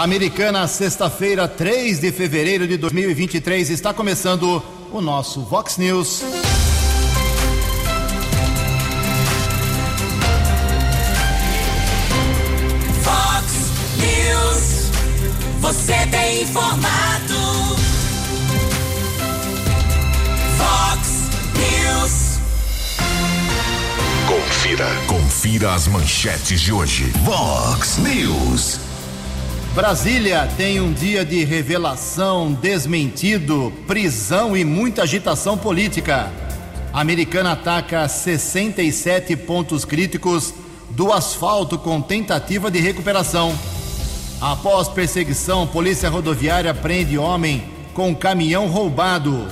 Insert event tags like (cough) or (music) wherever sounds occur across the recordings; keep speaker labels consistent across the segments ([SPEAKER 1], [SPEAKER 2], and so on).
[SPEAKER 1] Americana, sexta-feira, 3 de fevereiro de 2023, está começando o nosso Vox News.
[SPEAKER 2] Vox News. Você tem informado. Vox News.
[SPEAKER 3] Confira. Confira as manchetes de hoje. Vox News.
[SPEAKER 1] Brasília tem um dia de revelação, desmentido, prisão e muita agitação política. A americana ataca 67 pontos críticos do asfalto com tentativa de recuperação. Após perseguição, Polícia Rodoviária prende homem com caminhão roubado.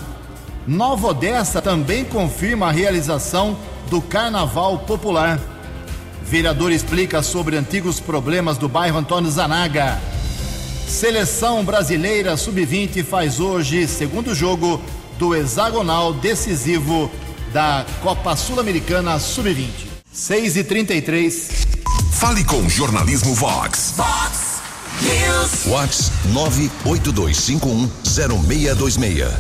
[SPEAKER 1] Nova Odessa também confirma a realização do Carnaval Popular. Vereador explica sobre antigos problemas do bairro Antônio Zanaga. Seleção brasileira sub-20 faz hoje segundo jogo do hexagonal decisivo da Copa Sul-Americana sub-20. 6 e 33
[SPEAKER 3] Fale com o Jornalismo Vox.
[SPEAKER 2] Vox News.
[SPEAKER 3] Vox 982510626.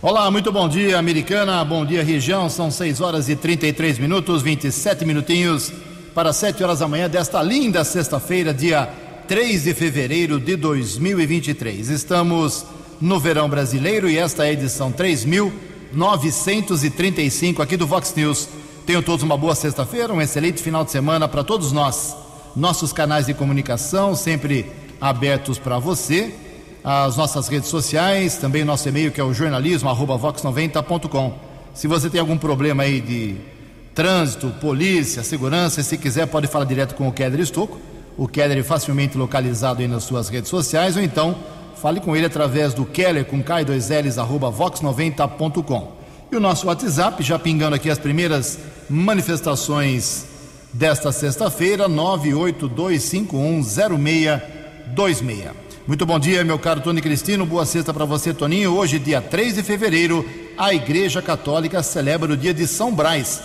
[SPEAKER 1] Olá, muito bom dia, americana. Bom dia, região. São 6 horas e 33 minutos, 27 minutinhos para 7 horas da manhã desta linda sexta-feira, dia 3 de fevereiro de 2023. Estamos no verão brasileiro e esta é a edição 3935 aqui do Vox News. Tenham todos uma boa sexta-feira, um excelente final de semana para todos nós. Nossos canais de comunicação sempre abertos para você, as nossas redes sociais, também nosso e-mail que é o jornalismo@vox90.com. Se você tem algum problema aí de trânsito, polícia, segurança, se quiser pode falar direto com o Keller Estocco o Keller é facilmente localizado aí nas suas redes sociais, ou então fale com ele através do Keller com K2Ls, arroba vox90.com. E o nosso WhatsApp, já pingando aqui as primeiras manifestações desta sexta-feira, 982510626. Muito bom dia, meu caro Tony Cristino. Boa sexta para você, Toninho. Hoje, dia 3 de fevereiro, a Igreja Católica celebra o dia de São Brás.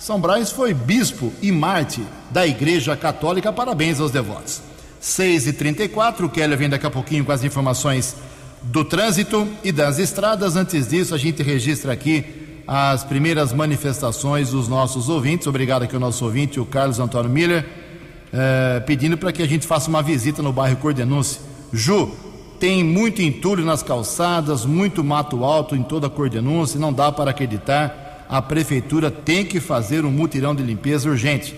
[SPEAKER 1] São Brás foi bispo e Marte da Igreja Católica. Parabéns aos devotos. 6 e 34 o Keller vem daqui a pouquinho com as informações do trânsito e das estradas. Antes disso, a gente registra aqui as primeiras manifestações dos nossos ouvintes. Obrigado aqui ao nosso ouvinte, o Carlos Antônio Miller, eh, pedindo para que a gente faça uma visita no bairro Cordenúncio. Ju, tem muito entulho nas calçadas, muito mato alto em toda a Cordenúncia, não dá para acreditar a prefeitura tem que fazer um mutirão de limpeza urgente.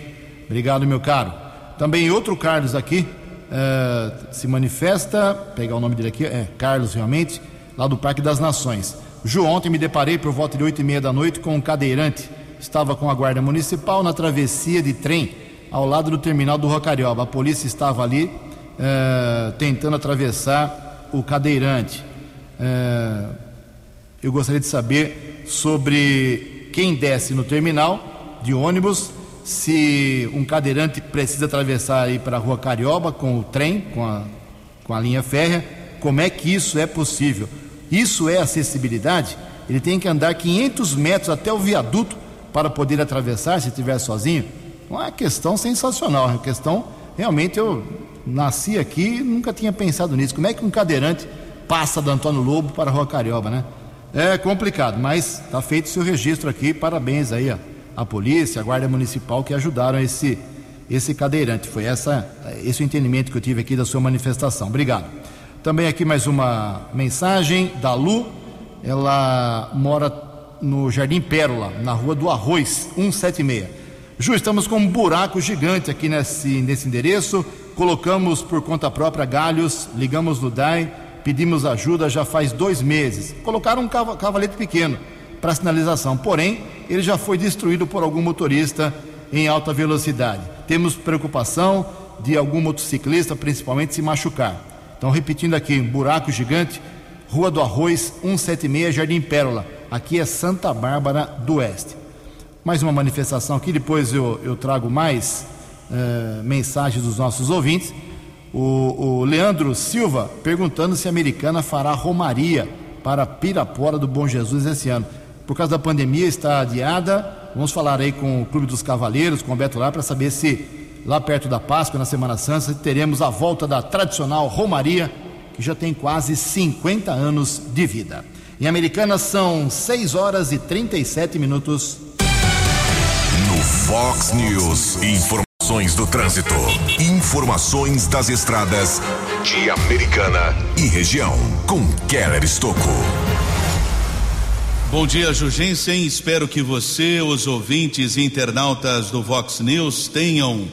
[SPEAKER 1] Obrigado, meu caro. Também outro Carlos aqui uh, se manifesta, pegar o nome dele aqui, é Carlos realmente, lá do Parque das Nações. Ju, ontem me deparei por volta de oito e meia da noite com um cadeirante. Estava com a guarda municipal na travessia de trem ao lado do terminal do Rocarioba. A polícia estava ali uh, tentando atravessar o cadeirante. Uh, eu gostaria de saber sobre quem desce no terminal de ônibus, se um cadeirante precisa atravessar aí para a rua Carioba com o trem, com a, com a linha férrea, como é que isso é possível? Isso é acessibilidade? Ele tem que andar 500 metros até o viaduto para poder atravessar se estiver sozinho? Uma questão sensacional, uma questão realmente eu nasci aqui e nunca tinha pensado nisso. Como é que um cadeirante passa do Antônio Lobo para a Rua Carioba, né? É complicado, mas está feito seu registro aqui. Parabéns aí à, polícia, à guarda municipal que ajudaram esse esse cadeirante. Foi essa esse o entendimento que eu tive aqui da sua manifestação. Obrigado. Também aqui mais uma mensagem da Lu. Ela mora no Jardim Pérola, na Rua do Arroz, 176. Ju, estamos com um buraco gigante aqui nesse, nesse endereço. Colocamos por conta própria galhos, ligamos no DAI pedimos ajuda já faz dois meses. Colocaram um cavalete pequeno para sinalização, porém, ele já foi destruído por algum motorista em alta velocidade. Temos preocupação de algum motociclista, principalmente, se machucar. Então, repetindo aqui, um buraco gigante, Rua do Arroz, 176, Jardim Pérola. Aqui é Santa Bárbara do Oeste. Mais uma manifestação aqui, depois eu, eu trago mais uh, mensagens dos nossos ouvintes. O, o Leandro Silva perguntando se a americana fará romaria para Pirapora do Bom Jesus esse ano. Por causa da pandemia está adiada. Vamos falar aí com o Clube dos Cavaleiros, com o Beto lá, para saber se lá perto da Páscoa, na Semana Santa, teremos a volta da tradicional Romaria, que já tem quase 50 anos de vida. Em Americana são 6 horas e 37 minutos.
[SPEAKER 3] No Fox News, informações do trânsito, informações das estradas de Americana e região, com Keller Estocco.
[SPEAKER 4] Bom dia, Jugensen. Espero que você, os ouvintes e internautas do Vox News tenham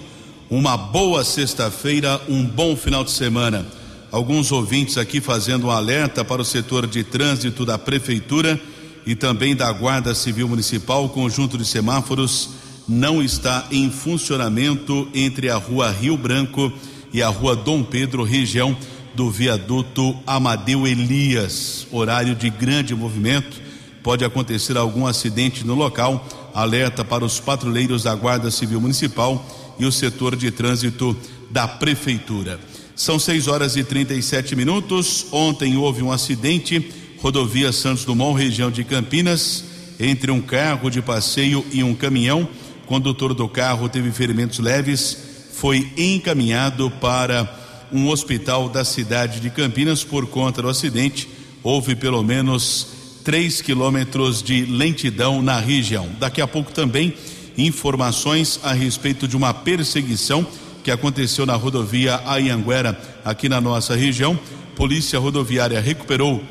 [SPEAKER 4] uma boa sexta-feira, um bom final de semana. Alguns ouvintes aqui fazendo um alerta para o setor de trânsito da Prefeitura e também da Guarda Civil Municipal. Conjunto de semáforos não está em funcionamento entre a Rua Rio Branco e a Rua Dom Pedro, região do viaduto Amadeu Elias. Horário de grande movimento. Pode acontecer algum acidente no local. Alerta para os patrulheiros da Guarda Civil Municipal e o setor de trânsito da Prefeitura. São 6 horas e 37 minutos. Ontem houve um acidente, rodovia Santos Dumont, região de Campinas, entre um carro de passeio e um caminhão. Condutor do carro teve ferimentos leves, foi encaminhado para um hospital da cidade de Campinas por conta do acidente. Houve pelo menos 3 quilômetros de lentidão na região. Daqui a pouco também informações a respeito de uma perseguição que aconteceu na rodovia Ayanguera, aqui na nossa região. Polícia Rodoviária recuperou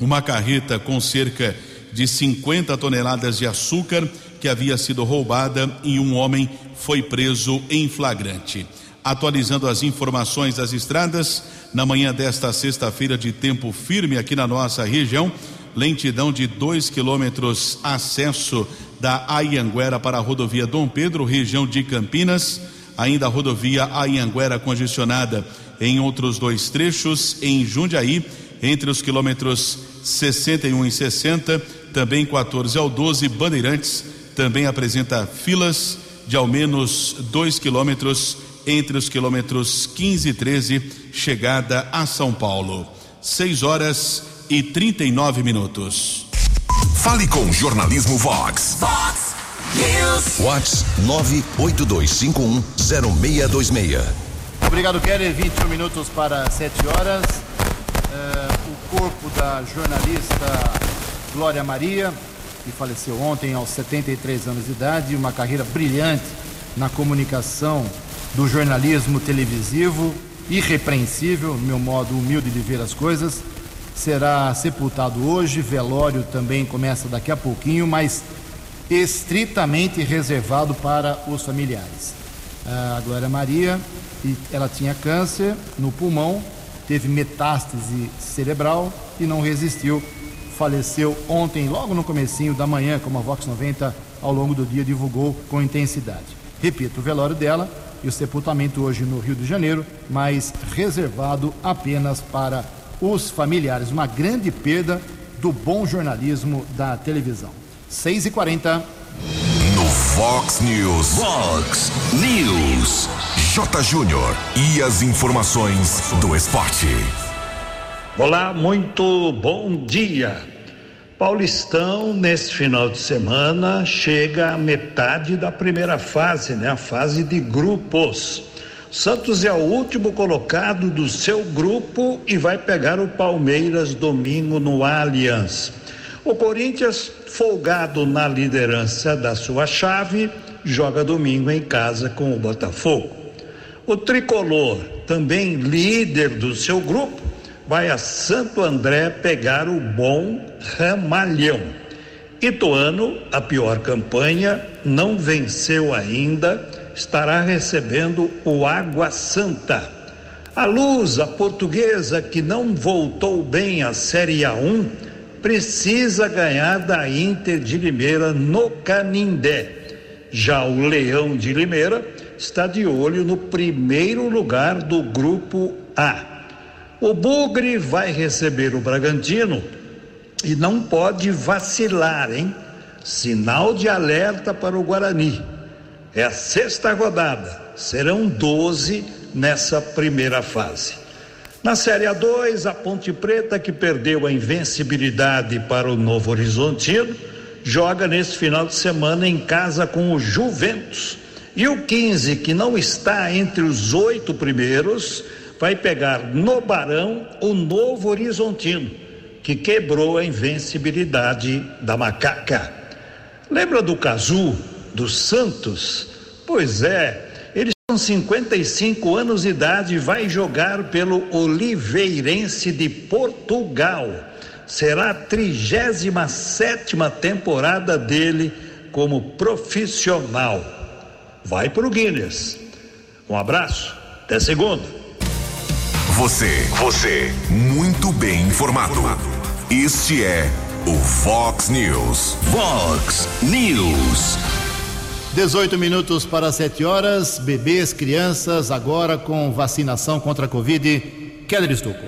[SPEAKER 4] uma carreta com cerca de 50 toneladas de açúcar que havia sido roubada e um homem foi preso em flagrante. Atualizando as informações das estradas, na manhã desta sexta-feira de tempo firme aqui na nossa região, lentidão de 2 quilômetros acesso da Ayanguera para a rodovia Dom Pedro, região de Campinas. Ainda a rodovia Ayanguera congestionada em outros dois trechos, em Jundiaí, entre os quilômetros 61 e 60, também 14 ao 12, Bandeirantes também apresenta filas de ao menos 2 quilômetros entre os quilômetros 15 e 13, chegada a São Paulo. 6 horas e 39 minutos.
[SPEAKER 3] Fale com Jornalismo Vox.
[SPEAKER 2] Fox News.
[SPEAKER 3] Vox 982510626.
[SPEAKER 1] Obrigado, Keller. 21 minutos para 7 horas. Eh, o corpo da jornalista Glória Maria, que faleceu ontem aos 73 anos de idade, uma carreira brilhante na comunicação do jornalismo televisivo, irrepreensível, no meu modo humilde de ver as coisas, será sepultado hoje. Velório também começa daqui a pouquinho, mas estritamente reservado para os familiares. A Glória Maria, ela tinha câncer no pulmão, teve metástase cerebral e não resistiu. Faleceu ontem, logo no comecinho da manhã, como a Vox 90 ao longo do dia divulgou com intensidade. Repito, o velório dela e o sepultamento hoje no Rio de Janeiro, mas reservado apenas para os familiares. Uma grande perda do bom jornalismo da televisão. 6 e 40
[SPEAKER 3] No Fox News. Fox News. J. Júnior. E as informações do esporte.
[SPEAKER 5] Olá, muito bom dia. Paulistão, neste final de semana, chega à metade da primeira fase, né? A fase de grupos. Santos é o último colocado do seu grupo e vai pegar o Palmeiras domingo no Allianz. O Corinthians, folgado na liderança da sua chave, joga domingo em casa com o Botafogo. O tricolor, também líder do seu grupo, vai a Santo André pegar o bom Ramalhão. Ituano, a pior campanha, não venceu ainda, estará recebendo o Água Santa. A Luz, a portuguesa que não voltou bem à Série A1, precisa ganhar da Inter de Limeira no Canindé. Já o Leão de Limeira está de olho no primeiro lugar do grupo A. O Bugre vai receber o Bragantino e não pode vacilar, hein? Sinal de alerta para o Guarani. É a sexta rodada, serão 12 nessa primeira fase. Na Série A2, a Ponte Preta, que perdeu a invencibilidade para o Novo Horizontino, joga nesse final de semana em casa com o Juventus. E o 15, que não está entre os oito primeiros, vai pegar no Barão o Novo Horizontino, que quebrou a invencibilidade da macaca. Lembra do Cazu, do Santos? Pois é, eles com 55 anos de idade vai jogar pelo Oliveirense de Portugal. Será a 37 temporada dele como profissional. Vai para o Guinness. Um abraço, até segunda.
[SPEAKER 3] Você, você, muito bem informado. Este é o Fox News. Fox News.
[SPEAKER 1] 18 minutos para 7 horas. Bebês, crianças, agora com vacinação contra a Covid. Keller Estocco.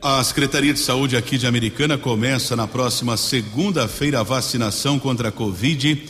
[SPEAKER 4] A Secretaria de Saúde aqui de Americana começa na próxima segunda-feira a vacinação contra a Covid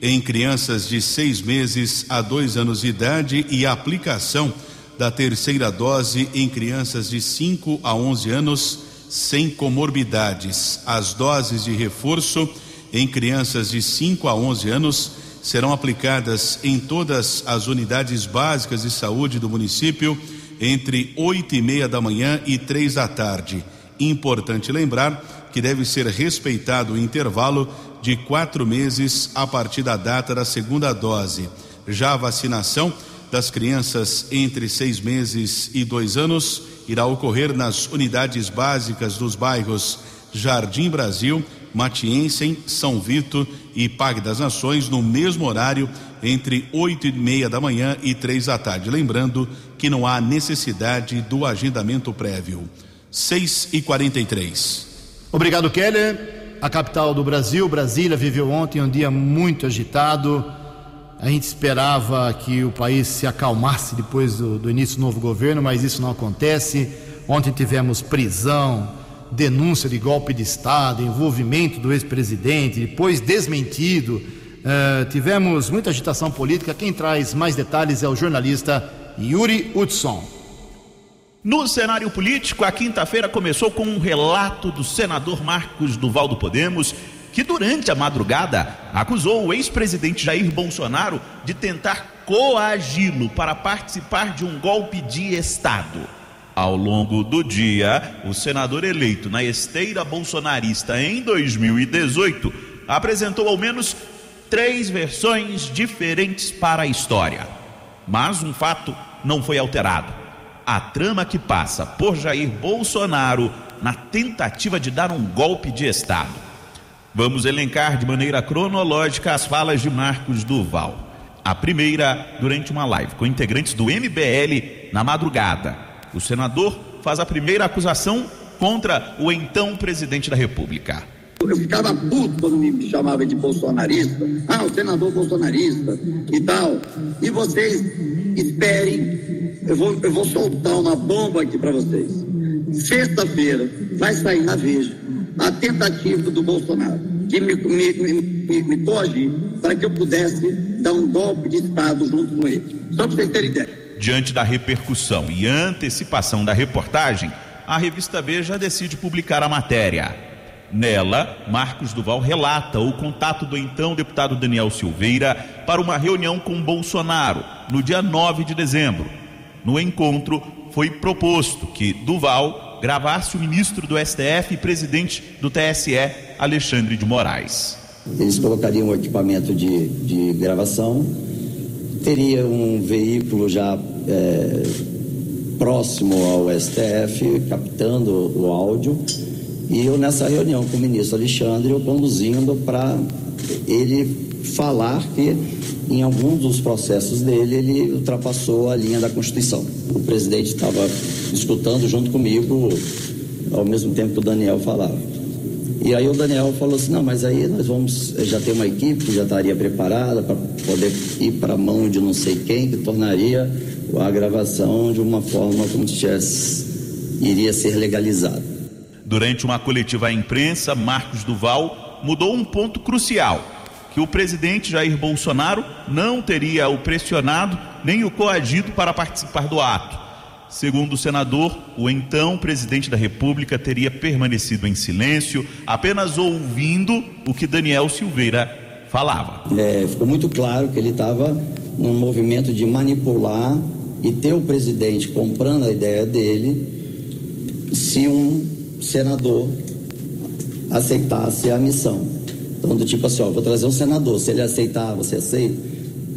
[SPEAKER 4] em crianças de seis meses a dois anos de idade e a aplicação da terceira dose em crianças de 5 a 11 anos sem comorbidades. As doses de reforço em crianças de 5 a 11 anos serão aplicadas em todas as unidades básicas de saúde do município entre oito e meia da manhã e três da tarde. Importante lembrar que deve ser respeitado o intervalo de quatro meses a partir da data da segunda dose. Já a vacinação das crianças entre seis meses e dois anos irá ocorrer nas unidades básicas dos bairros Jardim Brasil, Matiense, São Vito e Pague das Nações no mesmo horário entre oito e meia da manhã e três da tarde. Lembrando que não há necessidade do agendamento prévio. Seis e quarenta e três.
[SPEAKER 1] Obrigado, Keller. A capital do Brasil, Brasília, viveu ontem um dia muito agitado. A gente esperava que o país se acalmasse depois do, do início do novo governo, mas isso não acontece. Ontem tivemos prisão, denúncia de golpe de Estado, envolvimento do ex-presidente, depois desmentido. Uh, tivemos muita agitação política. Quem traz mais detalhes é o jornalista Yuri Hudson.
[SPEAKER 6] No cenário político, a quinta-feira começou com um relato do senador Marcos Duval do Podemos, que durante a madrugada acusou o ex-presidente Jair Bolsonaro de tentar coagi-lo para participar de um golpe de Estado. Ao longo do dia, o senador eleito na esteira bolsonarista em 2018 apresentou ao menos três versões diferentes para a história. Mas um fato não foi alterado. A trama que passa por Jair Bolsonaro na tentativa de dar um golpe de Estado. Vamos elencar de maneira cronológica as falas de Marcos Duval. A primeira, durante uma live com integrantes do MBL na madrugada, o senador faz a primeira acusação contra o então presidente da República.
[SPEAKER 7] Eu ficava puto quando me chamava de bolsonarista. Ah, o senador bolsonarista e tal. E vocês esperem, eu vou, eu vou soltar uma bomba aqui para vocês. Sexta-feira vai sair na Veja a tentativa do Bolsonaro de me, me, me, me coagir para que eu pudesse dar um golpe de Estado junto com ele. Só para vocês terem ideia.
[SPEAKER 6] Diante da repercussão e antecipação da reportagem, a revista Veja decide publicar a matéria. Nela, Marcos Duval relata o contato do então deputado Daniel Silveira para uma reunião com Bolsonaro no dia 9 de dezembro. No encontro, foi proposto que Duval gravasse o ministro do STF e presidente do TSE, Alexandre de Moraes.
[SPEAKER 7] Eles colocariam o equipamento de, de gravação teria um veículo já é, próximo ao STF, captando o áudio, e eu nessa reunião com o ministro Alexandre, eu conduzindo para ele falar que em alguns dos processos dele ele ultrapassou a linha da Constituição. O presidente estava escutando junto comigo, ao mesmo tempo que o Daniel falava. E aí o Daniel falou assim, não, mas aí nós vamos, já tem uma equipe que já estaria preparada para poder ir para a mão de não sei quem, que tornaria a gravação de uma forma como se tivesse, iria ser legalizada.
[SPEAKER 6] Durante uma coletiva à imprensa, Marcos Duval mudou um ponto crucial, que o presidente Jair Bolsonaro não teria o pressionado nem o coagido para participar do ato. Segundo o senador, o então presidente da República teria permanecido em silêncio, apenas ouvindo o que Daniel Silveira falava.
[SPEAKER 7] É, ficou muito claro que ele estava num movimento de manipular e ter o presidente comprando a ideia dele se um senador aceitasse a missão. Então, do tipo assim, ó, vou trazer um senador, se ele aceitar, você aceita?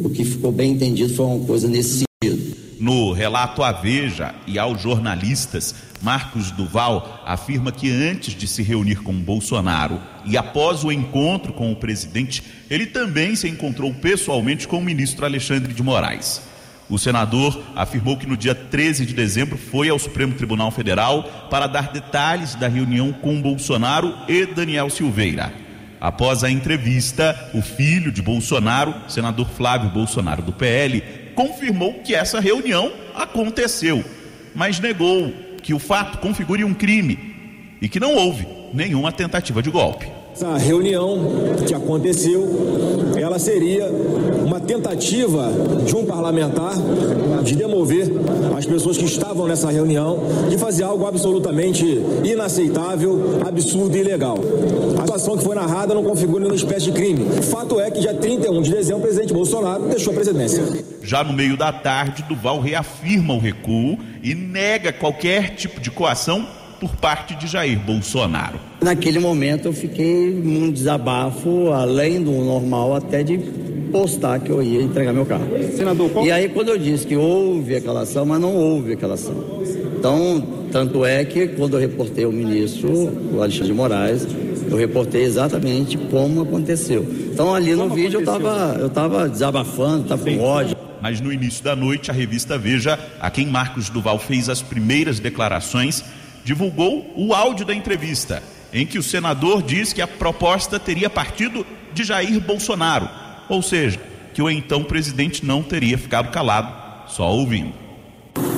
[SPEAKER 7] O que ficou bem entendido foi uma coisa nesse sentido.
[SPEAKER 6] No relato à Veja e aos jornalistas, Marcos Duval afirma que antes de se reunir com Bolsonaro e após o encontro com o presidente, ele também se encontrou pessoalmente com o ministro Alexandre de Moraes. O senador afirmou que no dia 13 de dezembro foi ao Supremo Tribunal Federal para dar detalhes da reunião com Bolsonaro e Daniel Silveira. Após a entrevista, o filho de Bolsonaro, senador Flávio Bolsonaro do PL, confirmou que essa reunião aconteceu, mas negou que o fato configure um crime e que não houve nenhuma tentativa de golpe.
[SPEAKER 8] Essa reunião que aconteceu, ela seria uma tentativa de um parlamentar de demover as pessoas que estavam nessa reunião, de fazer algo absolutamente inaceitável, absurdo e ilegal. A situação que foi narrada não configura nenhuma espécie de crime. Fato é que dia 31 de dezembro o presidente Bolsonaro deixou a presidência.
[SPEAKER 6] Já no meio da tarde, Duval reafirma o recuo e nega qualquer tipo de coação por parte de Jair Bolsonaro.
[SPEAKER 7] Naquele momento eu fiquei num desabafo, além do normal, até de postar que eu ia entregar meu carro. Senador, qual... E aí quando eu disse que houve aquela ação, mas não houve aquela ação. Então, tanto é que quando eu reportei o ministro, o Alexandre de Moraes, eu reportei exatamente como aconteceu. Então ali como no vídeo aconteceu? eu estava eu tava desabafando, estava com ódio.
[SPEAKER 6] Mas no início da noite, a revista Veja, a quem Marcos Duval fez as primeiras declarações, divulgou o áudio da entrevista, em que o senador diz que a proposta teria partido de Jair Bolsonaro, ou seja, que o então presidente não teria ficado calado, só ouvindo.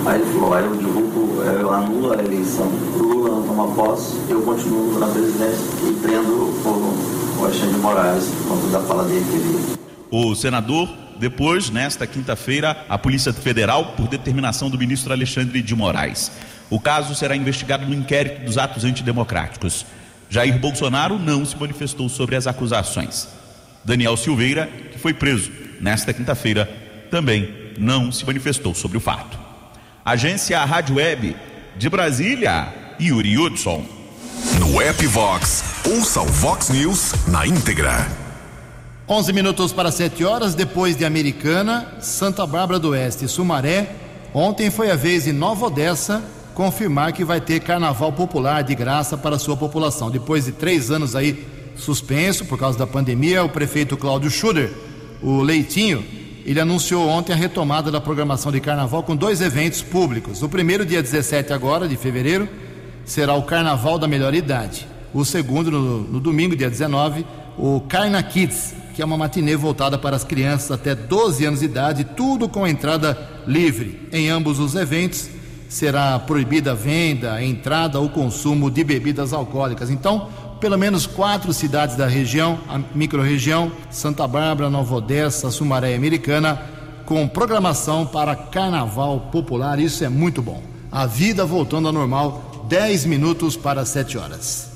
[SPEAKER 9] Aí ele falou, eu divulgo, eu anulo a eleição do Lula não toma posse, eu continuo na presidência e prendo o, Alexandre de Moraes, quando da fala dele que ele...
[SPEAKER 6] O senador depois, nesta quinta-feira, a Polícia Federal, por determinação do ministro Alexandre de Moraes, o caso será investigado no inquérito dos atos antidemocráticos. Jair Bolsonaro não se manifestou sobre as acusações. Daniel Silveira, que foi preso nesta quinta-feira, também não se manifestou sobre o fato. Agência Rádio Web de Brasília, Yuri Hudson.
[SPEAKER 3] No app Vox, ouça o Vox News na íntegra.
[SPEAKER 1] 11 minutos para 7 horas, depois de Americana, Santa Bárbara do Oeste e Sumaré. Ontem foi a vez em Nova Odessa confirmar que vai ter carnaval popular de graça para a sua população. Depois de três anos aí suspenso por causa da pandemia, o prefeito Cláudio Schuder, o Leitinho, ele anunciou ontem a retomada da programação de carnaval com dois eventos públicos. O primeiro, dia 17 agora, de fevereiro, será o Carnaval da Melhor Idade. O segundo, no, no domingo, dia 19, o Carna Kids, que é uma matinê voltada para as crianças até 12 anos de idade, tudo com entrada livre. Em ambos os eventos, será proibida a venda, a entrada ou consumo de bebidas alcoólicas. Então, pelo menos quatro cidades da região, a microrregião, Santa Bárbara, Nova Odessa, Sumaré e Americana, com programação para carnaval popular. Isso é muito bom. A vida voltando ao normal, 10 minutos para 7 horas.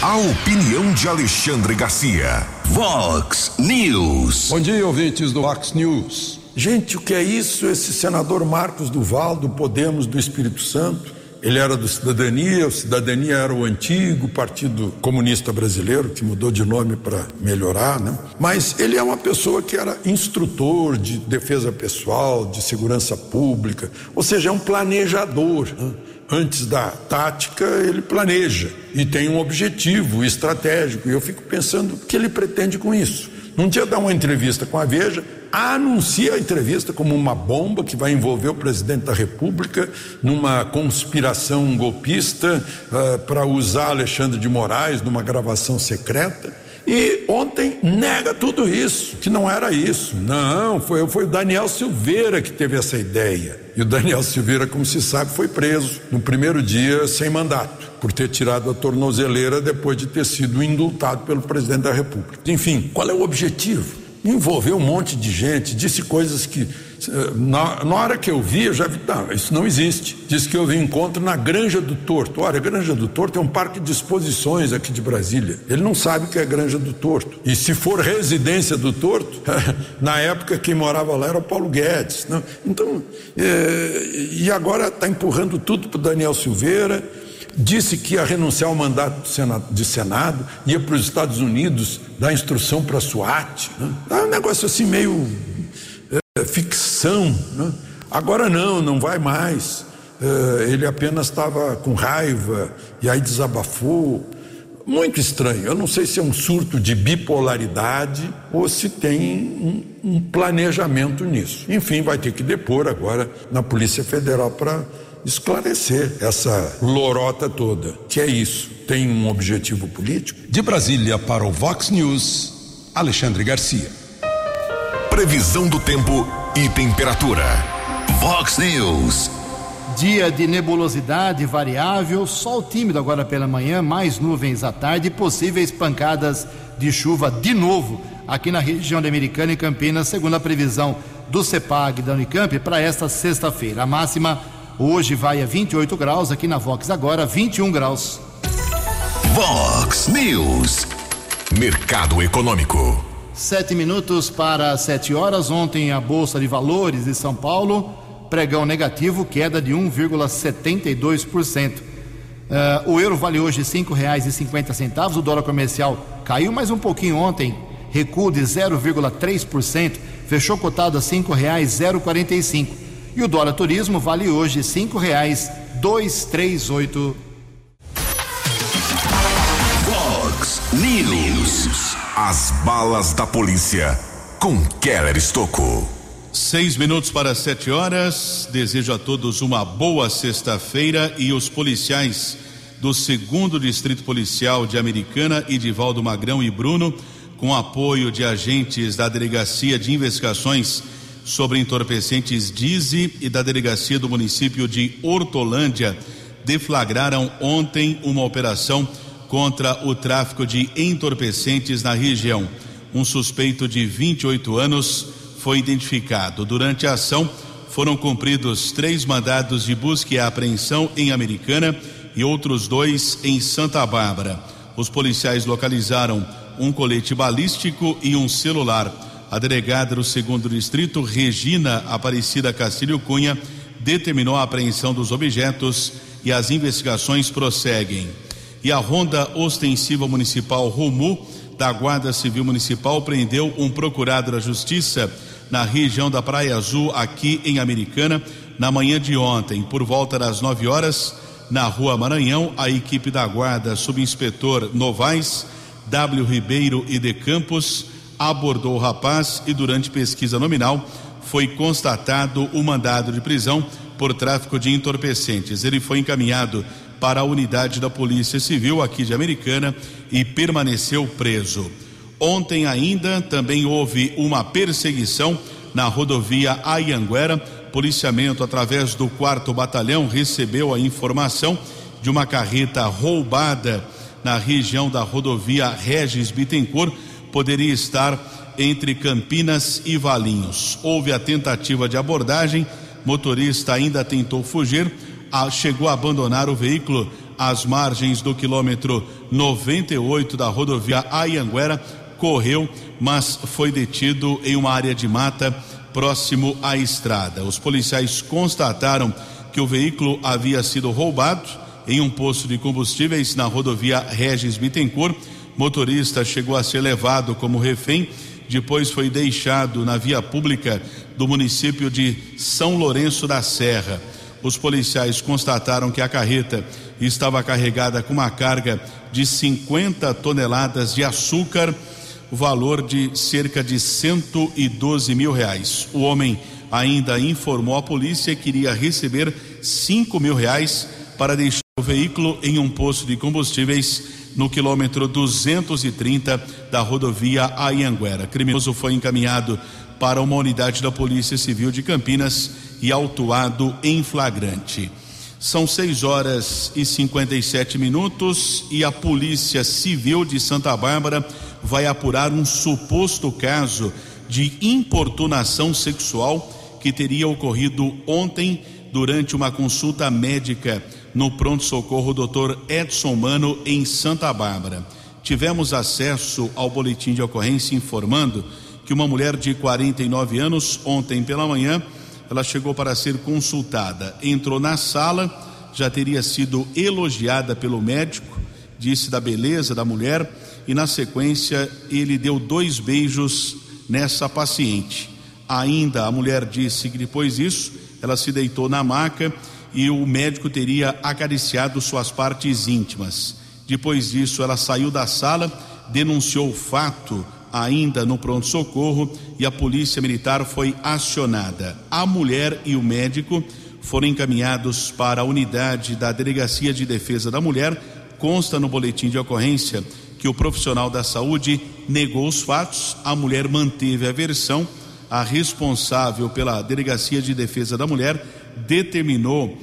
[SPEAKER 3] A opinião de Alexandre Garcia. Vox News.
[SPEAKER 10] Bom dia, ouvintes do Vox News. Gente, o que é isso? Esse senador Marcos Duval, do Podemos do Espírito Santo, ele era do Cidadania, o Cidadania era o antigo Partido Comunista Brasileiro, que mudou de nome para melhorar, né? Mas ele é uma pessoa que era instrutor de defesa pessoal, de segurança pública, ou seja, é um planejador. Né? Antes da tática, ele planeja e tem um objetivo estratégico. E eu fico pensando o que ele pretende com isso. Num dia dá uma entrevista com a Veja, anuncia a entrevista como uma bomba que vai envolver o presidente da República numa conspiração golpista uh, para usar Alexandre de Moraes numa gravação secreta. E ontem nega tudo isso, que não era isso. Não, foi, foi o Daniel Silveira que teve essa ideia. E o Daniel Silveira, como se sabe, foi preso no primeiro dia sem mandato, por ter tirado a tornozeleira depois de ter sido indultado pelo presidente da República. Enfim, qual é o objetivo? Envolveu um monte de gente, disse coisas que na, na, hora que eu vi, eu já vi, não, isso não existe. Diz que houve um encontro na Granja do Torto. Olha, a Granja do Torto é um parque de exposições aqui de Brasília. Ele não sabe o que é Granja do Torto. E se for residência do Torto, (laughs) na época quem morava lá era o Paulo Guedes. Não? Então, é, e agora está empurrando tudo para Daniel Silveira. Disse que ia renunciar ao mandato de Senado, ia para os Estados Unidos dar instrução para a SWAT. Né? É um negócio assim meio é, ficção. Né? Agora não, não vai mais. É, ele apenas estava com raiva e aí desabafou. Muito estranho. Eu não sei se é um surto de bipolaridade ou se tem um, um planejamento nisso. Enfim, vai ter que depor agora na Polícia Federal para esclarecer essa lorota toda. Que é isso? Tem um objetivo político?
[SPEAKER 3] De Brasília para o Vox News, Alexandre Garcia. Previsão do tempo e temperatura. Vox News.
[SPEAKER 1] Dia de nebulosidade variável, sol tímido agora pela manhã, mais nuvens à tarde, possíveis pancadas de chuva de novo aqui na região da Americana e Campinas, segundo a previsão do CEPAG da Unicamp para esta sexta-feira. A máxima hoje vai a 28 graus, aqui na Vox agora 21 graus.
[SPEAKER 3] Vox News. Mercado Econômico.
[SPEAKER 1] Sete minutos para sete horas. Ontem a Bolsa de Valores de São Paulo, pregão negativo, queda de 1,72%. Uh, eh, o euro vale hoje cinco reais e cinquenta centavos. O dólar comercial caiu mais um pouquinho ontem, recuo de 0,3%, fechou cotado a cinco reais zero quarenta e. E o dólar turismo vale hoje cinco reais dois três oito.
[SPEAKER 3] Fox News. As balas da polícia com Keller Estocou.
[SPEAKER 4] Seis minutos para sete horas. Desejo a todos uma boa sexta-feira e os policiais do segundo Distrito Policial de Americana, Edivaldo Magrão e Bruno, com apoio de agentes da Delegacia de Investigações sobre Entorpecentes DIZI e da Delegacia do município de Hortolândia, deflagraram ontem uma operação contra o tráfico de entorpecentes na região. Um suspeito de 28 anos foi identificado. Durante a ação, foram cumpridos três mandados de busca e apreensão em Americana e outros dois em Santa Bárbara. Os policiais localizaram um colete balístico e um celular. A delegada do segundo distrito, Regina Aparecida Castilho Cunha, determinou a apreensão dos objetos e as investigações prosseguem e a Ronda Ostensiva Municipal Romu da Guarda Civil Municipal prendeu um procurado da Justiça na região da Praia Azul, aqui em Americana, na manhã de ontem, por volta das 9 horas, na Rua Maranhão, a equipe da Guarda, subinspetor Novaes, W. Ribeiro e de Campos, abordou o rapaz e, durante pesquisa nominal, foi constatado o mandado de prisão por tráfico de entorpecentes. Ele foi encaminhado para a unidade da Polícia Civil aqui de Americana e permaneceu preso. Ontem ainda também houve uma perseguição na rodovia Ayanguera. Policiamento, através do quarto batalhão, recebeu a informação de uma carreta roubada na região da rodovia Regis Bittencourt. Poderia estar entre Campinas e Valinhos. Houve a tentativa de abordagem, motorista ainda tentou fugir chegou a abandonar o veículo às margens do quilômetro 98 da rodovia Ayanguera, correu, mas foi detido em uma área de mata próximo à estrada. Os policiais constataram que o veículo havia sido roubado em um posto de combustíveis na rodovia Regis Bittencourt. Motorista chegou a ser levado como refém, depois foi deixado na via pública do município de São Lourenço da Serra os policiais constataram que a carreta estava carregada com uma carga de 50 toneladas de açúcar, o valor de cerca de 112 mil reais. O homem ainda informou à polícia que iria receber 5 mil reais para deixar o veículo em um posto de combustíveis no quilômetro 230 da rodovia Ayanguera. Criminoso foi encaminhado para uma unidade da Polícia Civil de Campinas e autuado em flagrante. São 6 horas e 57 minutos e a Polícia Civil de Santa Bárbara vai apurar um suposto caso de importunação sexual que teria ocorrido ontem durante uma consulta médica no pronto-socorro Dr. Edson Mano em Santa Bárbara. Tivemos acesso ao boletim de ocorrência informando que uma mulher de 49 anos, ontem pela manhã, ela chegou para ser consultada. Entrou na sala, já teria sido elogiada pelo médico, disse da beleza da mulher e, na sequência, ele deu dois beijos nessa paciente. Ainda a mulher disse que depois disso ela se deitou na maca e o médico teria acariciado suas partes íntimas. Depois disso, ela saiu da sala, denunciou o fato ainda no pronto-socorro e a polícia militar foi acionada. A mulher e o médico foram encaminhados para a unidade da Delegacia de Defesa da Mulher. Consta no boletim de ocorrência que o profissional da saúde negou os fatos, a mulher manteve a versão a responsável pela Delegacia de Defesa da Mulher determinou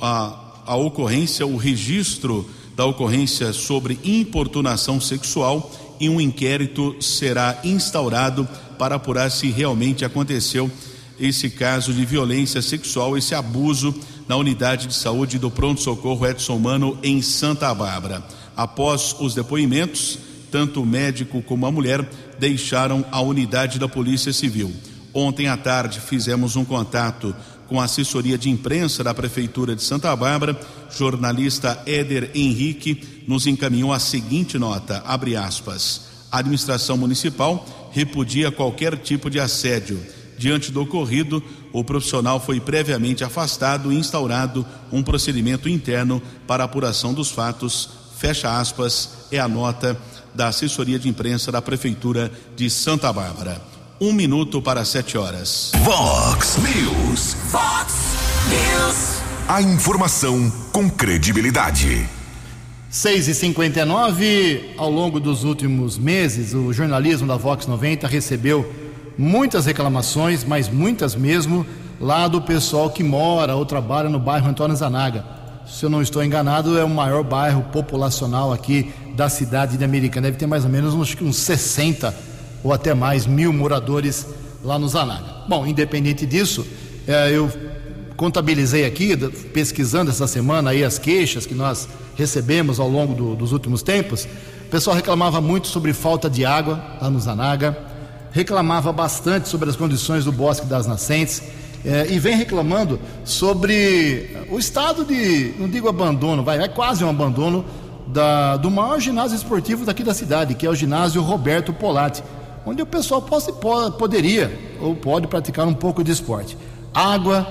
[SPEAKER 4] a, a ocorrência, o registro da ocorrência sobre importunação sexual e um inquérito será instaurado para apurar se realmente aconteceu esse caso de violência sexual, esse abuso na unidade de saúde do pronto-socorro Edson Mano em Santa Bárbara. Após os depoimentos, tanto o médico como a mulher deixaram a unidade da Polícia Civil. Ontem à tarde fizemos um contato com a assessoria de imprensa da Prefeitura de Santa Bárbara. Jornalista Éder Henrique nos encaminhou a seguinte nota: abre aspas. A administração municipal repudia qualquer tipo de assédio. Diante do ocorrido, o profissional foi previamente afastado e instaurado um procedimento interno para apuração dos fatos. Fecha aspas, é a nota da assessoria de imprensa da Prefeitura de Santa Bárbara. Um minuto para sete horas.
[SPEAKER 3] Vox News.
[SPEAKER 2] Vox News.
[SPEAKER 3] A informação com credibilidade.
[SPEAKER 1] 6 e 59 ao longo dos últimos meses, o jornalismo da Vox 90 recebeu muitas reclamações, mas muitas mesmo, lá do pessoal que mora ou trabalha no bairro Antônio Zanaga. Se eu não estou enganado, é o maior bairro populacional aqui da cidade de Americana. Deve ter mais ou menos uns, uns 60 ou até mais mil moradores lá no Zanaga. Bom, independente disso, é, eu contabilizei aqui, pesquisando essa semana aí as queixas que nós recebemos ao longo do, dos últimos tempos. O pessoal reclamava muito sobre falta de água lá no Zanaga, reclamava bastante sobre as condições do Bosque das Nascentes é, e vem reclamando sobre o estado de, não digo abandono, vai, é quase um abandono da, do maior ginásio esportivo daqui da cidade, que é o ginásio Roberto Polatti, onde o pessoal pode, poderia ou pode praticar um pouco de esporte. Água,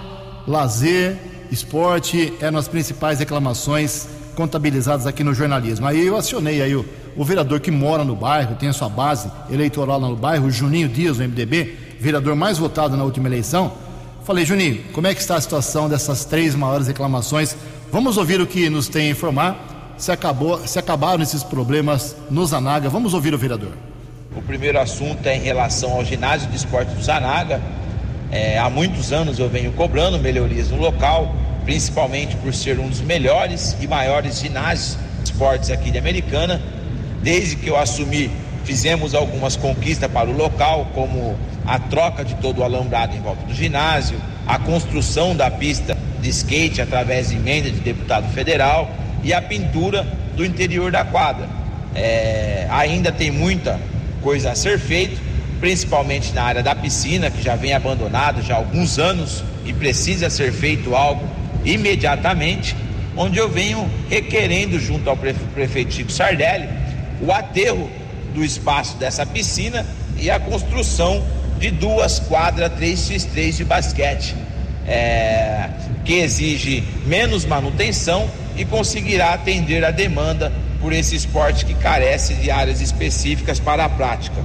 [SPEAKER 1] lazer, esporte eram as principais reclamações contabilizadas aqui no jornalismo. Aí eu acionei aí o, o vereador que mora no bairro, tem a sua base eleitoral no bairro, o Juninho Dias, do MDB, vereador mais votado na última eleição. Falei, Juninho, como é que está a situação dessas três maiores reclamações? Vamos ouvir o que nos tem a informar. Se, acabou, se acabaram esses problemas no Zanaga, vamos ouvir o vereador.
[SPEAKER 11] O primeiro assunto é em relação ao ginásio de esporte do Zanaga. É, há muitos anos eu venho cobrando melhorias no local, principalmente por ser um dos melhores e maiores ginásios de esportes aqui de Americana. Desde que eu assumi, fizemos algumas conquistas para o local, como a troca de todo o alambrado em volta do ginásio, a construção da pista de skate através de emenda de deputado federal e a pintura do interior da quadra. É, ainda tem muita coisa a ser feita, principalmente na área da piscina, que já vem abandonada já há alguns anos e precisa ser feito algo imediatamente, onde eu venho requerendo junto ao prefeito Chico Sardelli o aterro do espaço dessa piscina e a construção de duas quadras 3x3 de basquete, é, que exige menos manutenção e conseguirá atender a demanda por esse esporte que carece de áreas específicas para a prática.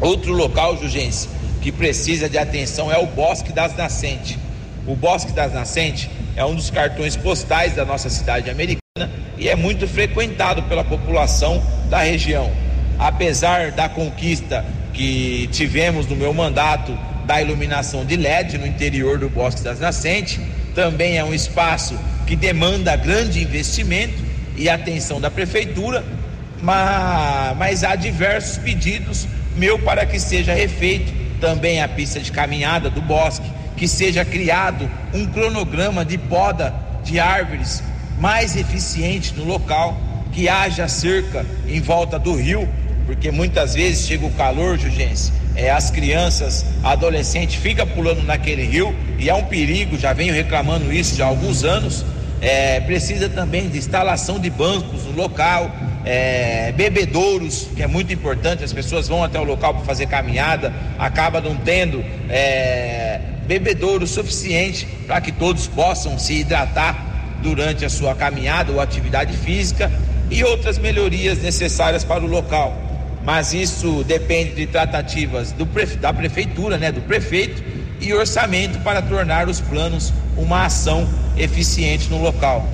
[SPEAKER 11] Outro local, Jugense, que precisa de atenção é o Bosque das Nascentes. O Bosque das Nascentes é um dos cartões postais da nossa cidade americana e é muito frequentado pela população da região. Apesar da conquista que tivemos no meu mandato da iluminação de LED no interior do Bosque das Nascentes, também é um espaço que demanda grande investimento e atenção da prefeitura, mas, mas há diversos pedidos meu para que seja refeito também a pista de caminhada do bosque, que seja criado um cronograma de poda de árvores mais eficiente no local, que haja cerca em volta do rio, porque muitas vezes chega o calor, Jugense, é, as crianças, adolescentes fica pulando naquele rio e é um perigo, já venho reclamando isso já há alguns anos. É, precisa também de instalação de bancos no local, é, bebedouros, que é muito importante, as pessoas vão até o local para fazer caminhada, acaba não tendo é, bebedouro suficiente para que todos possam se hidratar durante a sua caminhada ou atividade física e outras melhorias necessárias para o local. Mas isso depende de tratativas do, da prefeitura, né, do prefeito e orçamento para tornar os planos uma ação eficiente no local.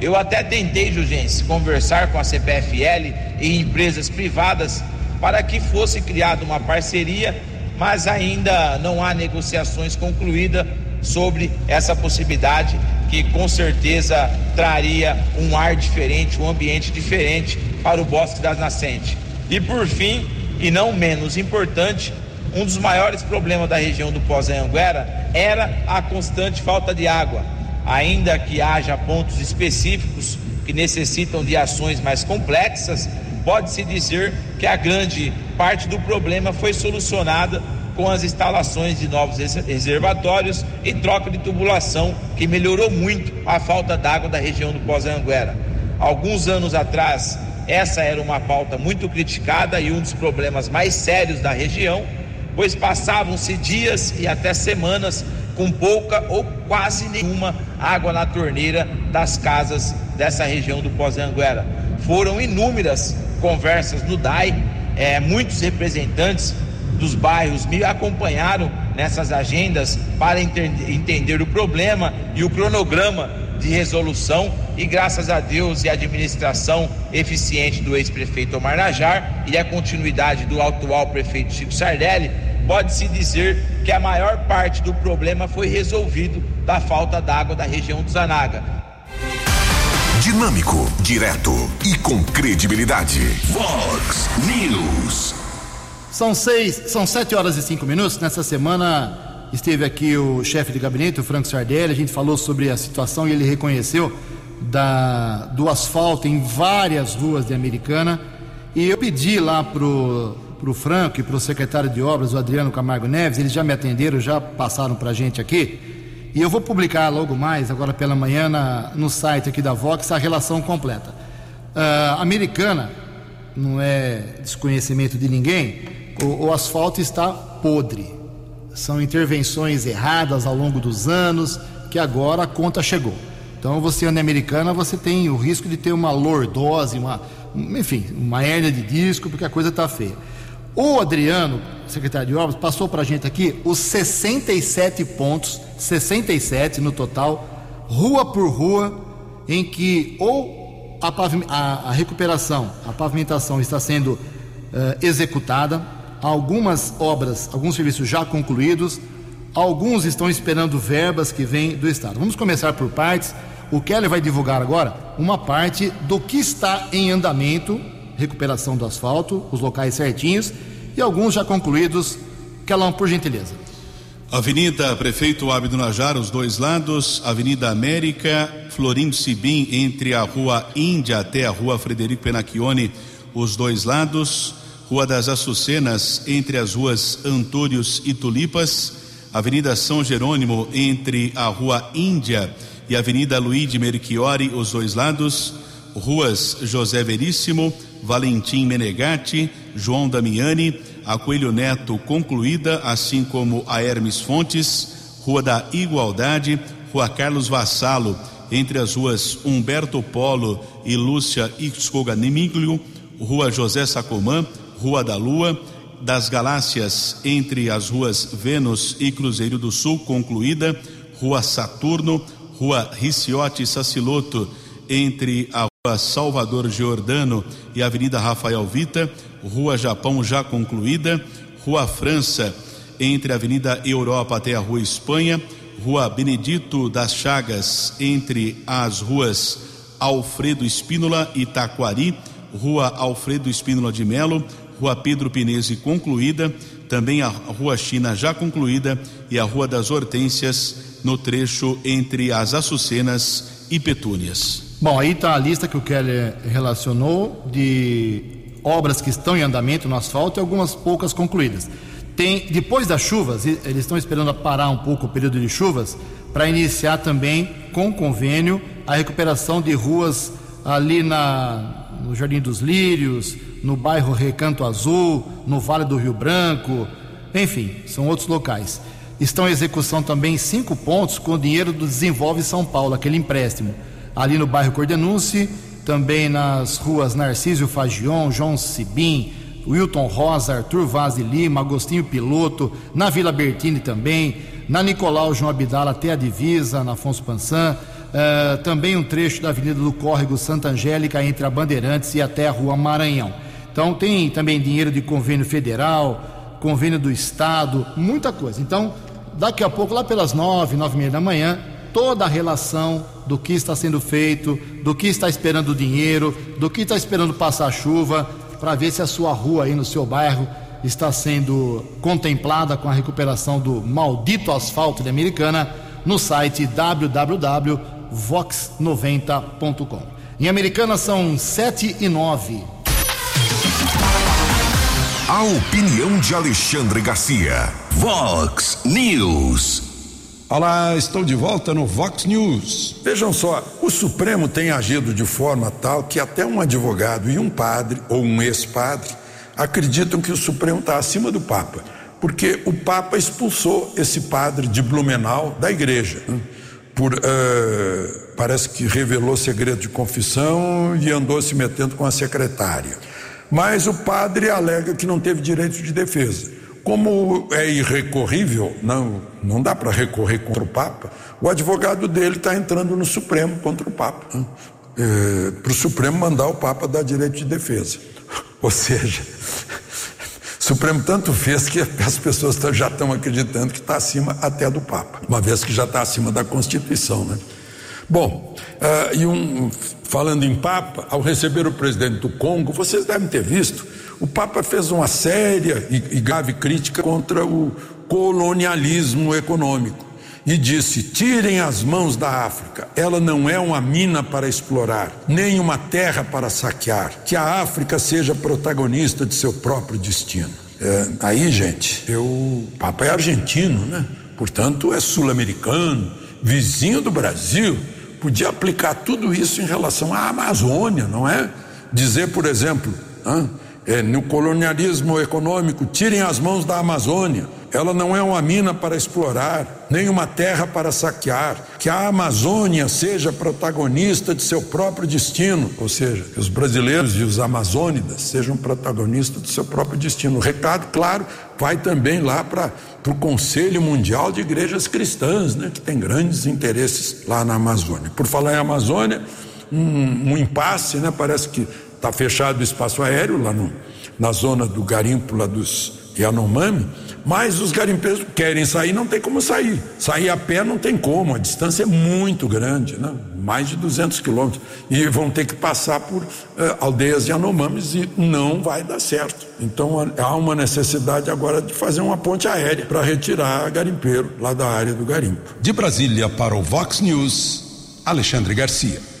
[SPEAKER 11] Eu até tentei, Jugense, conversar com a CPFL e empresas privadas para que fosse criada uma parceria, mas ainda não há negociações concluídas sobre essa possibilidade que com certeza traria um ar diferente, um ambiente diferente para o Bosque das Nascentes. E por fim, e não menos importante, um dos maiores problemas da região do Pós-Anguera era a constante falta de água. Ainda que haja pontos específicos que necessitam de ações mais complexas, pode-se dizer que a grande parte do problema foi solucionada com as instalações de novos reservatórios e troca de tubulação, que melhorou muito a falta d'água da região do Pós-Anguera. Alguns anos atrás, essa era uma pauta muito criticada e um dos problemas mais sérios da região, pois passavam-se dias e até semanas com pouca ou quase nenhuma água na torneira das casas dessa região do Pós-Anguera. Foram inúmeras conversas no DAI, é, muitos representantes dos bairros me acompanharam nessas agendas para entender o problema e o cronograma de resolução e graças a Deus e a administração eficiente do ex-prefeito Omar Najar e a continuidade do atual prefeito Chico Sardelli, pode-se dizer que a maior parte do problema foi resolvido da falta d'água da região do Zanaga.
[SPEAKER 3] Dinâmico, direto e com credibilidade. Vox News.
[SPEAKER 1] São seis, são sete horas e cinco minutos. Nessa semana esteve aqui o chefe de gabinete, o Franco Sardelli. A gente falou sobre a situação e ele reconheceu da, do asfalto em várias ruas de Americana. E eu pedi lá pro pro Franco e pro secretário de obras, o Adriano Camargo Neves. Eles já me atenderam, já passaram para a gente aqui. E eu vou publicar logo mais, agora pela manhã, na, no site aqui da Vox, a relação completa. Uh, Americana, não é desconhecimento de ninguém, o, o asfalto está podre. São intervenções erradas ao longo dos anos que agora a conta chegou. Então você anda americana, você tem o risco de ter uma lordose, uma, enfim, uma hérnia de disco, porque a coisa está feia. O Adriano, secretário de obras, passou para a gente aqui os 67 pontos, 67 no total, rua por rua, em que ou a, a, a recuperação, a pavimentação está sendo uh, executada, algumas obras, alguns serviços já concluídos, alguns estão esperando verbas que vêm do Estado. Vamos começar por partes. O Kelly vai divulgar agora uma parte do que está em andamento, recuperação do asfalto, os locais certinhos e alguns já concluídos. Kelão, por gentileza.
[SPEAKER 4] Avenida Prefeito Abdo Najar, os dois lados, Avenida América, Florindo Sibim, entre a Rua Índia até a Rua Frederico Penacchione, os dois lados, Rua das Açucenas, entre as ruas Antúrios e Tulipas, Avenida São Jerônimo, entre a Rua Índia e a Avenida Luiz de Merchiori, os dois lados, ruas José Veríssimo, Valentim Menegatti, João Damiani, a Coelho Neto concluída, assim como a Hermes Fontes, Rua da Igualdade, Rua Carlos Vassalo, entre as ruas Humberto Polo e Lúcia Ixcoganimiglio, Rua José Sacomã, Rua da Lua, das Galáxias entre as ruas Vênus e Cruzeiro do Sul, concluída, Rua Saturno, Rua Riciote Saciloto, entre a Rua Salvador Giordano e a Avenida Rafael Vita, Rua Japão já concluída, Rua França, entre a Avenida Europa até a Rua Espanha, Rua Benedito das Chagas, entre as ruas Alfredo Espínola e Taquari, Rua Alfredo Espínola de Melo, Rua Pedro Pinese concluída, também a Rua China já concluída e a Rua das Hortênsias no trecho entre as Açucenas e Petúnias.
[SPEAKER 1] Bom, aí está a lista que o Keller relacionou de obras que estão em andamento no asfalto e algumas poucas concluídas. Tem, depois das chuvas, eles estão esperando parar um pouco o período de chuvas para iniciar também com convênio a recuperação de ruas ali na, no Jardim dos Lírios, no bairro Recanto Azul, no Vale do Rio Branco, enfim, são outros locais. Estão em execução também cinco pontos com o dinheiro do Desenvolve São Paulo, aquele empréstimo. Ali no bairro Cordenúncio, também nas ruas Narcísio Fagion, João Sibim, Wilton Rosa, Arthur Vaz de Lima, Agostinho Piloto, na Vila Bertini também, na Nicolau João Abdala até a divisa, na Afonso Pansan, uh, também um trecho da Avenida do Córrego Santa Angélica entre a Bandeirantes e até a Rua Maranhão. Então tem também dinheiro de convênio federal, convênio do Estado, muita coisa. Então, daqui a pouco, lá pelas nove, nove e meia da manhã, toda a relação do que está sendo feito, do que está esperando o dinheiro, do que está esperando passar a chuva, para ver se a sua rua aí no seu bairro está sendo contemplada com a recuperação do maldito asfalto de Americana no site www.vox90.com. Em Americana são sete e nove.
[SPEAKER 3] A opinião de Alexandre Garcia. Vox News.
[SPEAKER 10] Olá, estou de volta no Vox News. Vejam só, o Supremo tem agido de forma tal que até um advogado e um padre, ou um ex-padre, acreditam que o Supremo está acima do Papa, porque o Papa expulsou esse padre de Blumenau da igreja. Né? Por, uh, parece que revelou segredo de confissão e andou se metendo com a secretária. Mas o padre alega que não teve direito de defesa. Como é irrecorrível, não, não dá para recorrer contra o Papa, o advogado dele está entrando no Supremo contra o Papa. Né? É, para o Supremo mandar o Papa dar direito de defesa. Ou seja, o (laughs) Supremo tanto fez que as pessoas já estão acreditando que está acima até do Papa, uma vez que já está acima da Constituição. Né? Bom, uh, e um, falando em Papa, ao receber o presidente do Congo, vocês devem ter visto, o Papa fez uma séria e, e grave crítica contra o colonialismo econômico e disse: tirem as mãos da África, ela não é uma mina para explorar, nem uma terra para saquear, que a África seja protagonista de seu próprio destino. É, aí, gente, eu, o Papa é argentino, né? Portanto, é sul-americano, vizinho do Brasil podia aplicar tudo isso em relação à Amazônia, não é? Dizer, por exemplo, é, no colonialismo econômico, tirem as mãos da Amazônia. Ela não é uma mina para explorar, nem uma terra para saquear. Que a Amazônia seja protagonista de seu próprio destino, ou seja, que os brasileiros e os amazônidas sejam protagonistas do seu próprio destino. O recado, claro, vai também lá para o Conselho Mundial de Igrejas Cristãs, né, que tem grandes interesses lá na Amazônia. Por falar em Amazônia, um, um impasse, né, parece que está fechado o espaço aéreo lá no, na zona do garimpo lá dos Yanomami, mas os garimpeiros querem sair, não tem como sair. Sair a pé não tem como, a distância é muito grande, né? mais de 200 quilômetros. E vão ter que passar por uh, aldeias Yanomamis e não vai dar certo. Então há uma necessidade agora de fazer uma ponte aérea para retirar garimpeiro lá da área do garimpo.
[SPEAKER 3] De Brasília para o Vox News, Alexandre Garcia.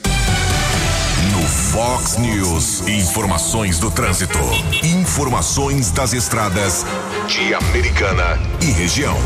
[SPEAKER 3] Fox News, informações do trânsito, informações das estradas de Americana e região.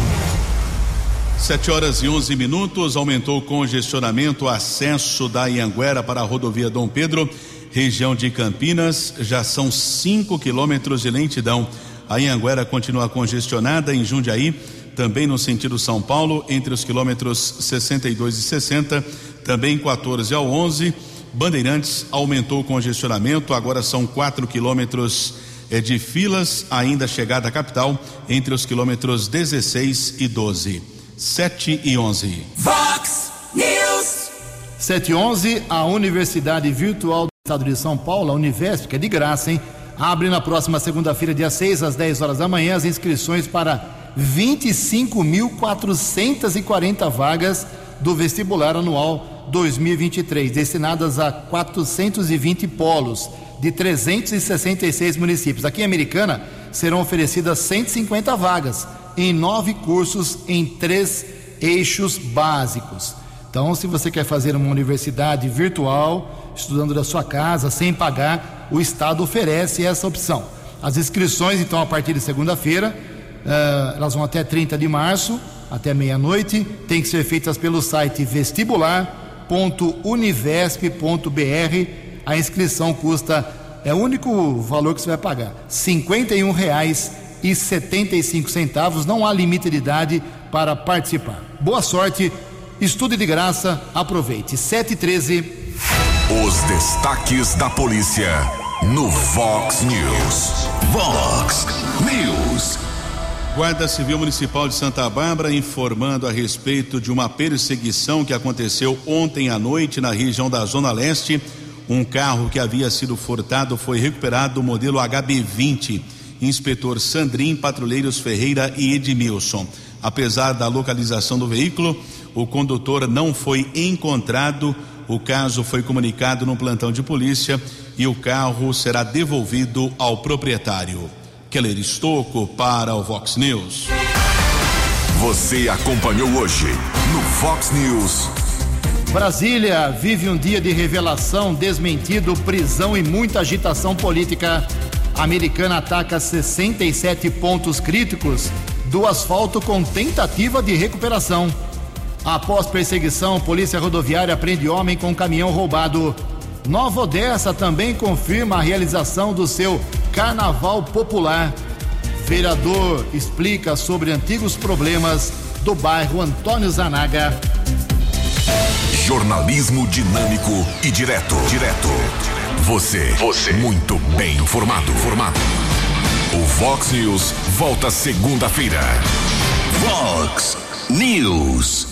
[SPEAKER 4] 7 horas e 11 minutos, aumentou o congestionamento, acesso da Ianguera para a rodovia Dom Pedro, região de Campinas, já são 5 quilômetros de lentidão. A Ianguera continua congestionada em Jundiaí, também no sentido São Paulo, entre os quilômetros 62 e 60, também 14 ao 11 Bandeirantes aumentou o congestionamento, agora são 4 quilômetros eh, de filas, ainda chegada à capital, entre os quilômetros 16 e 12. 7 e 11.
[SPEAKER 2] Vox News.
[SPEAKER 1] 7 e 11, a Universidade Virtual do Estado de São Paulo, a Univesp, que é de graça, hein? Abre na próxima segunda-feira, dia 6, às 10 horas da manhã, as inscrições para 25.440 vagas do vestibular anual 2023, destinadas a 420 polos de 366 municípios. Aqui em Americana serão oferecidas 150 vagas em nove cursos em três eixos básicos. Então, se você quer fazer uma universidade virtual, estudando da sua casa, sem pagar, o Estado oferece essa opção. As inscrições, então, a partir de segunda-feira, uh, elas vão até 30 de março, até meia-noite, tem que ser feitas pelo site vestibular.univesp.br. A inscrição custa, é o único valor que você vai pagar, R$ 51,75. Não há limite de idade para participar. Boa sorte, estude de graça, aproveite. 713.
[SPEAKER 3] Os destaques da polícia no Vox News. Vox News.
[SPEAKER 4] Guarda Civil Municipal de Santa Bárbara informando a respeito de uma perseguição que aconteceu ontem à noite na região da Zona Leste. Um carro que havia sido furtado foi recuperado do modelo HB20. Inspetor Sandrin, patrulheiros Ferreira e Edmilson. Apesar da localização do veículo, o condutor não foi encontrado. O caso foi comunicado no plantão de polícia e o carro será devolvido ao proprietário. Keller Estocco para o Vox News.
[SPEAKER 3] Você acompanhou hoje no Fox News.
[SPEAKER 1] Brasília vive um dia de revelação, desmentido, prisão e muita agitação política. A americana ataca 67 pontos críticos do asfalto com tentativa de recuperação. Após perseguição, Polícia Rodoviária prende homem com caminhão roubado. Nova Odessa também confirma a realização do seu Carnaval Popular. Vereador explica sobre antigos problemas do bairro Antônio Zanaga.
[SPEAKER 3] Jornalismo dinâmico e direto. Direto. Você. Você. Muito bem informado. Formado. O Vox News volta segunda-feira. Vox News.